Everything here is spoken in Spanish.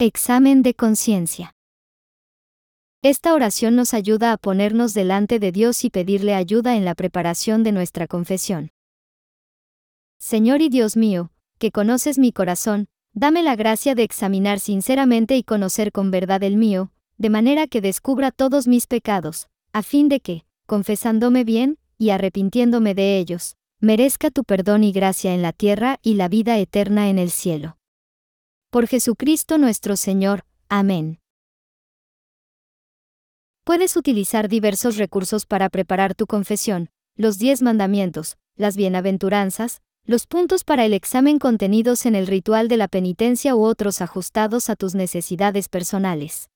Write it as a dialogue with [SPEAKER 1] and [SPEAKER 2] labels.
[SPEAKER 1] Examen de conciencia. Esta oración nos ayuda a ponernos delante de Dios y pedirle ayuda en la preparación de nuestra confesión. Señor y Dios mío, que conoces mi corazón, dame la gracia de examinar sinceramente y conocer con verdad el mío, de manera que descubra todos mis pecados, a fin de que, confesándome bien, y arrepintiéndome de ellos, merezca tu perdón y gracia en la tierra y la vida eterna en el cielo. Por Jesucristo nuestro Señor. Amén. Puedes utilizar diversos recursos para preparar tu confesión, los diez mandamientos, las bienaventuranzas, los puntos para el examen contenidos en el ritual de la penitencia u otros ajustados a tus necesidades personales.